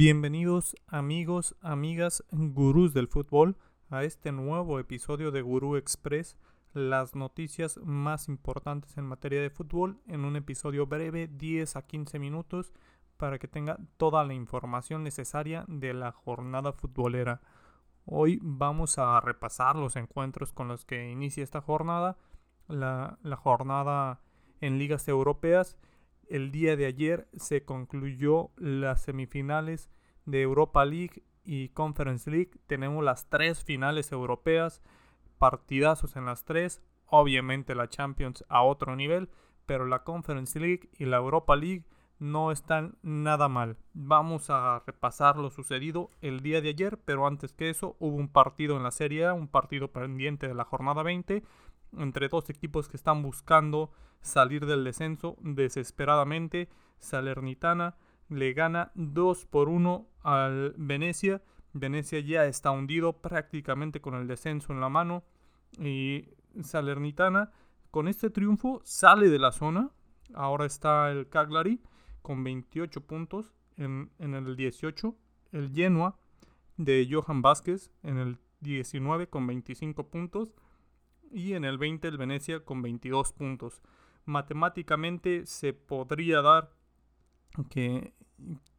Bienvenidos amigos, amigas, gurús del fútbol a este nuevo episodio de Gurú Express, las noticias más importantes en materia de fútbol en un episodio breve, 10 a 15 minutos, para que tenga toda la información necesaria de la jornada futbolera. Hoy vamos a repasar los encuentros con los que inicia esta jornada, la, la jornada en ligas europeas el día de ayer se concluyó las semifinales de Europa League y Conference League. Tenemos las tres finales europeas, partidazos en las tres. Obviamente la Champions a otro nivel, pero la Conference League y la Europa League no están nada mal. Vamos a repasar lo sucedido el día de ayer, pero antes que eso hubo un partido en la Serie A, un partido pendiente de la jornada 20 entre dos equipos que están buscando salir del descenso desesperadamente. Salernitana le gana 2 por 1 al Venecia. Venecia ya está hundido prácticamente con el descenso en la mano. Y Salernitana con este triunfo sale de la zona. Ahora está el Cagliari con 28 puntos en, en el 18. El Genoa de Johan Vázquez en el 19 con 25 puntos y en el 20 el Venecia con 22 puntos. Matemáticamente se podría dar que,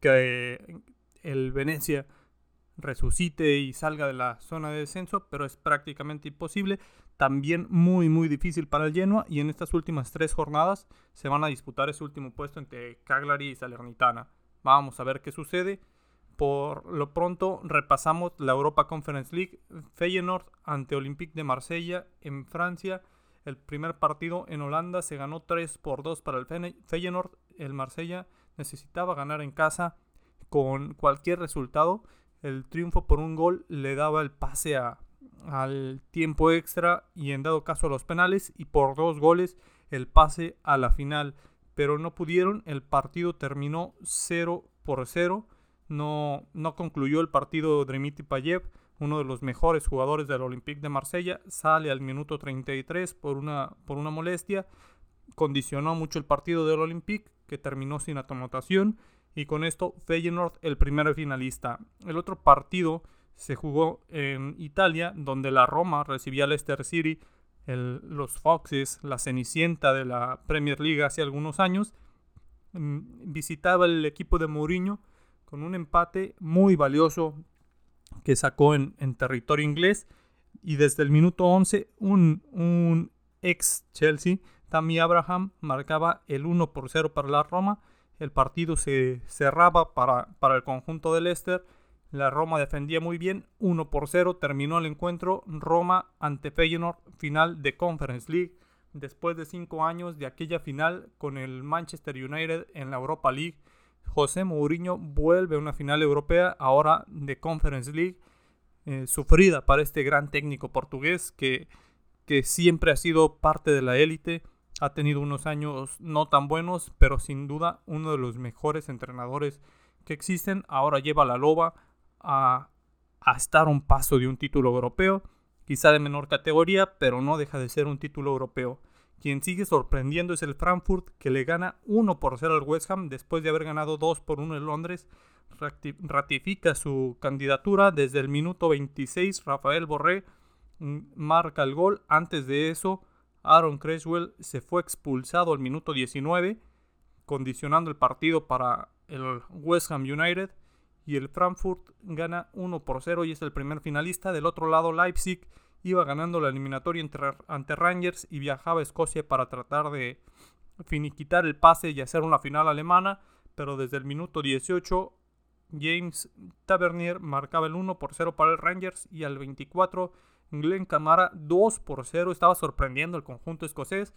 que el Venecia resucite y salga de la zona de descenso, pero es prácticamente imposible. También muy muy difícil para el Genoa y en estas últimas tres jornadas se van a disputar ese último puesto entre Cagliari y Salernitana. Vamos a ver qué sucede. Por lo pronto repasamos la Europa Conference League. Feyenoord ante Olympique de Marsella en Francia. El primer partido en Holanda se ganó 3 por 2 para el Feyenoord. El Marsella necesitaba ganar en casa con cualquier resultado. El triunfo por un gol le daba el pase al tiempo extra y en dado caso a los penales y por dos goles el pase a la final. Pero no pudieron, el partido terminó 0 por 0 no, no concluyó el partido Dmitry Payev, uno de los mejores jugadores del Olympique de Marsella, sale al minuto 33 por una, por una molestia, condicionó mucho el partido del Olympique, que terminó sin anotación, y con esto Feyenoord el primer finalista. El otro partido se jugó en Italia, donde la Roma recibía al Leicester City, los Foxes, la Cenicienta de la Premier League hace algunos años, mm, visitaba el equipo de Mourinho, con un empate muy valioso que sacó en, territorio inglés. Y desde el minuto 11, un, ex Chelsea, Tammy Abraham, marcaba el 1 por 0 para la Roma. El partido se cerraba para, para el conjunto de Leicester. La Roma defendía muy bien, 1 por 0 terminó el encuentro Roma ante Feyenoord, final de Conference League, después de 5 años de aquella final con el Manchester United en la Europa League José Mourinho vuelve a una final europea, ahora de Conference League, eh, sufrida para este gran técnico portugués que, que siempre ha sido parte de la élite, ha tenido unos años no tan buenos, pero sin duda uno de los mejores entrenadores que existen. Ahora lleva a la loba a, a estar un paso de un título europeo, quizá de menor categoría, pero no deja de ser un título europeo. Quien sigue sorprendiendo es el Frankfurt, que le gana 1 por 0 al West Ham después de haber ganado 2 por 1 en Londres. Ratifica su candidatura desde el minuto 26. Rafael Borré mm, marca el gol. Antes de eso, Aaron Creswell se fue expulsado al minuto 19, condicionando el partido para el West Ham United. Y el Frankfurt gana 1 por 0 y es el primer finalista. Del otro lado, Leipzig iba ganando la eliminatoria ante Rangers y viajaba a Escocia para tratar de finiquitar el pase y hacer una final alemana, pero desde el minuto 18 James Tavernier marcaba el 1 por 0 para el Rangers y al 24 Glenn Camara 2 por 0 estaba sorprendiendo el conjunto escocés.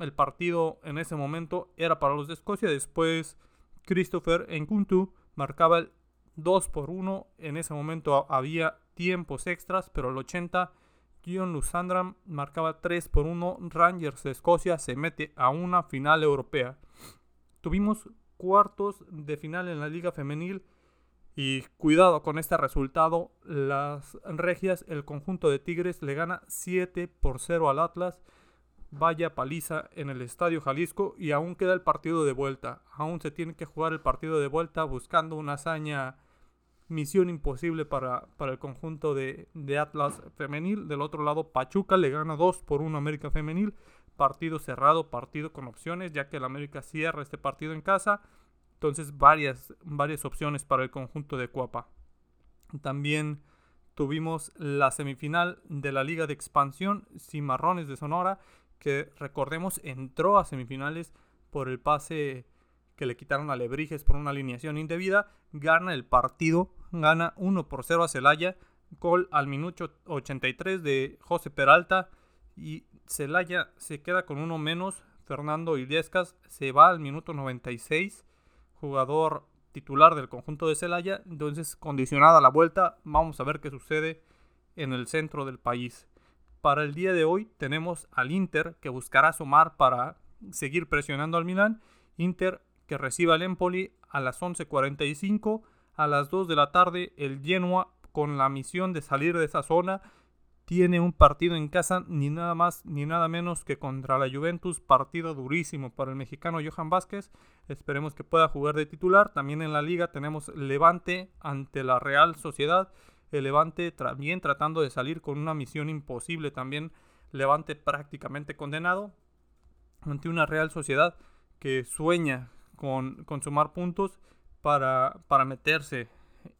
El partido en ese momento era para los de Escocia. Después Christopher Nkuntu marcaba el 2 por 1. En ese momento había tiempos extras, pero el 80 Kion Lusandram marcaba 3 por 1. Rangers de Escocia se mete a una final europea. Tuvimos cuartos de final en la Liga Femenil. Y cuidado con este resultado. Las Regias, el conjunto de Tigres, le gana 7 por 0 al Atlas. Vaya paliza en el Estadio Jalisco. Y aún queda el partido de vuelta. Aún se tiene que jugar el partido de vuelta buscando una hazaña misión imposible para, para el conjunto de, Atlas femenil. Del otro lado, Pachuca le gana 2 por 1 América femenil. Partido cerrado, partido con opciones, ya que el América cierra este partido en casa. Entonces, varias, varias opciones para el conjunto de Cuapa. También tuvimos la semifinal de la Liga de Expansión, Cimarrones de Sonora, que recordemos entró a semifinales por el pase que le quitaron a Lebrijes por una alineación indebida, gana el partido, gana 1 por 0 a Celaya, gol al minuto 83 de José Peralta y Celaya se queda con uno menos, Fernando Illescas se va al minuto 96, jugador titular del conjunto de Celaya, entonces condicionada la vuelta, vamos a ver qué sucede en el centro del país. Para el día de hoy tenemos al Inter que buscará sumar para seguir presionando al Milan. Inter que reciba al Empoli a las 11.45. A las 2 de la tarde el Genoa con la misión de salir de esa zona tiene un partido en casa ni nada más ni nada menos que contra la Juventus, partido durísimo para el mexicano Johan Vázquez. Esperemos que pueda jugar de titular. También en la liga tenemos Levante ante la Real Sociedad. El Levante también tratando de salir con una misión imposible también. Levante prácticamente condenado ante una Real Sociedad que sueña con, sumar puntos para, para meterse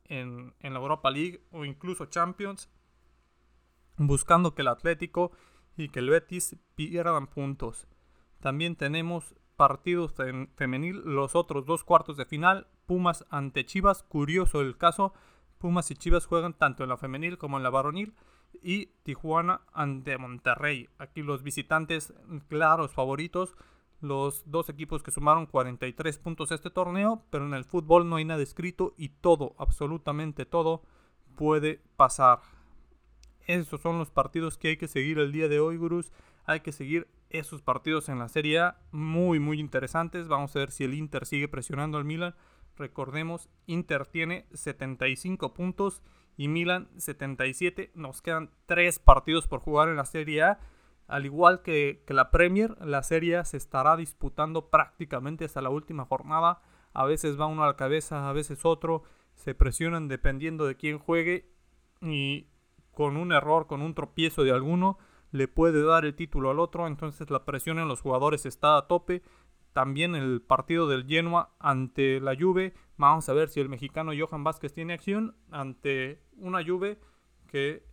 en, en, la Europa League o incluso Champions, buscando que el Atlético y que el Betis pierdan puntos. También tenemos partidos en femenil, los otros dos cuartos de final, Pumas ante Chivas, curioso el caso, Pumas y Chivas juegan tanto en la femenil como en la varonil y Tijuana ante Monterrey. Aquí los visitantes claros favoritos los dos equipos que sumaron 43 puntos este torneo, pero en el fútbol no hay nada escrito y todo, absolutamente todo, puede pasar. Esos son los partidos que hay que seguir el día de hoy, gurús. Hay que seguir esos partidos en la Serie A, muy, muy interesantes. Vamos a ver si el Inter sigue presionando al Milan. Recordemos, Inter tiene 75 puntos y Milan 77. Nos quedan 3 partidos por jugar en la Serie A al igual que, la Premier, la serie se estará disputando prácticamente hasta la última jornada. A veces va uno a la cabeza, a veces otro. Se presionan dependiendo de quién juegue. Y con un error, con un tropiezo de alguno, le puede dar el título al otro. Entonces la presión en los jugadores está a tope. También el partido del Genoa ante la Juve. Vamos a ver si el mexicano Johan Vázquez tiene acción ante una Juve que,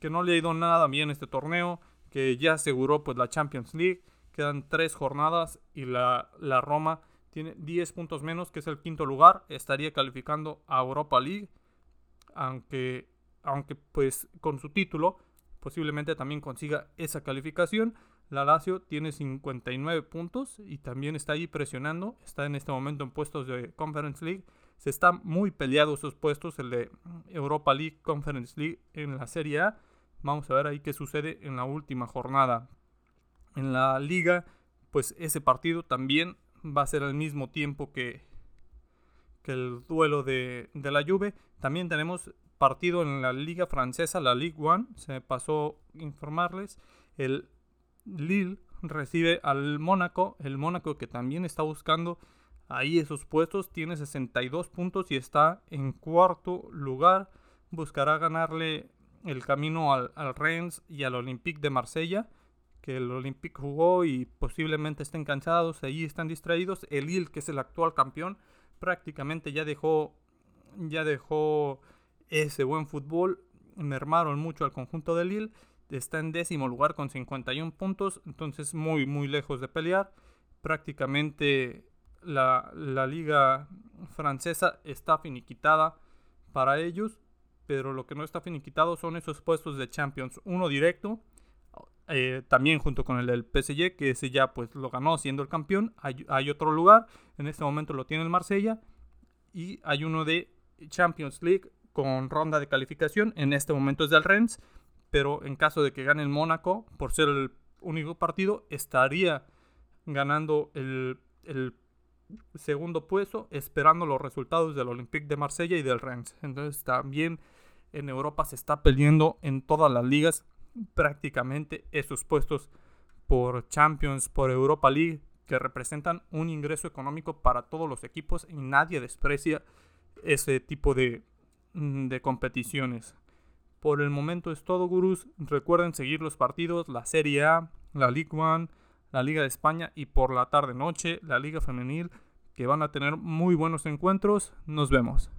que no le ha ido nada bien este torneo que ya aseguró pues la Champions League. Quedan tres jornadas y la, la Roma tiene 10 puntos menos, que es el quinto lugar. Estaría calificando a Europa League, aunque, aunque pues con su título posiblemente también consiga esa calificación. La Lazio tiene 59 puntos y también está ahí presionando. Está en este momento en puestos de Conference League. Se están muy peleados esos puestos, el de Europa League, Conference League en la Serie A. Vamos a ver ahí qué sucede en la última jornada. En la liga, pues ese partido también va a ser al mismo tiempo que, que el duelo de, de la Juve. También tenemos partido en la liga francesa, la Ligue 1. Se me pasó informarles. El Lille recibe al Mónaco. El Mónaco que también está buscando ahí esos puestos. Tiene 62 puntos y está en cuarto lugar. Buscará ganarle el camino al, Rennes y al Olympique de Marsella, que el Olympique jugó y posiblemente estén cansados, allí están distraídos. El Lille, que es el actual campeón, prácticamente ya dejó, ya dejó ese buen fútbol, mermaron mucho al conjunto del Lille, está en décimo lugar con 51 puntos, entonces muy, muy lejos de pelear. Prácticamente la, la liga francesa está finiquitada para ellos pero lo que no está finiquitado son esos puestos de Champions. Uno directo, eh, también junto con el del PSG, que ese ya pues lo ganó siendo el campeón. Hay, otro lugar, en este momento lo tiene el Marsella. Y hay uno de Champions League con ronda de calificación. En este momento es del Rennes, pero en caso de que gane el Mónaco, por ser el único partido, estaría ganando el, el segundo puesto, esperando los resultados del Olympique de Marsella y del Rennes. Entonces también en Europa se está peleando en todas las ligas prácticamente esos puestos por Champions, por Europa League, que representan un ingreso económico para todos los equipos y nadie desprecia ese tipo de, mm, de competiciones. Por el momento es todo, gurús. Recuerden seguir los partidos, la Serie A, la Ligue 1, la Liga de España y por la tarde-noche la Liga Femenil, que van a tener muy buenos encuentros. Nos vemos.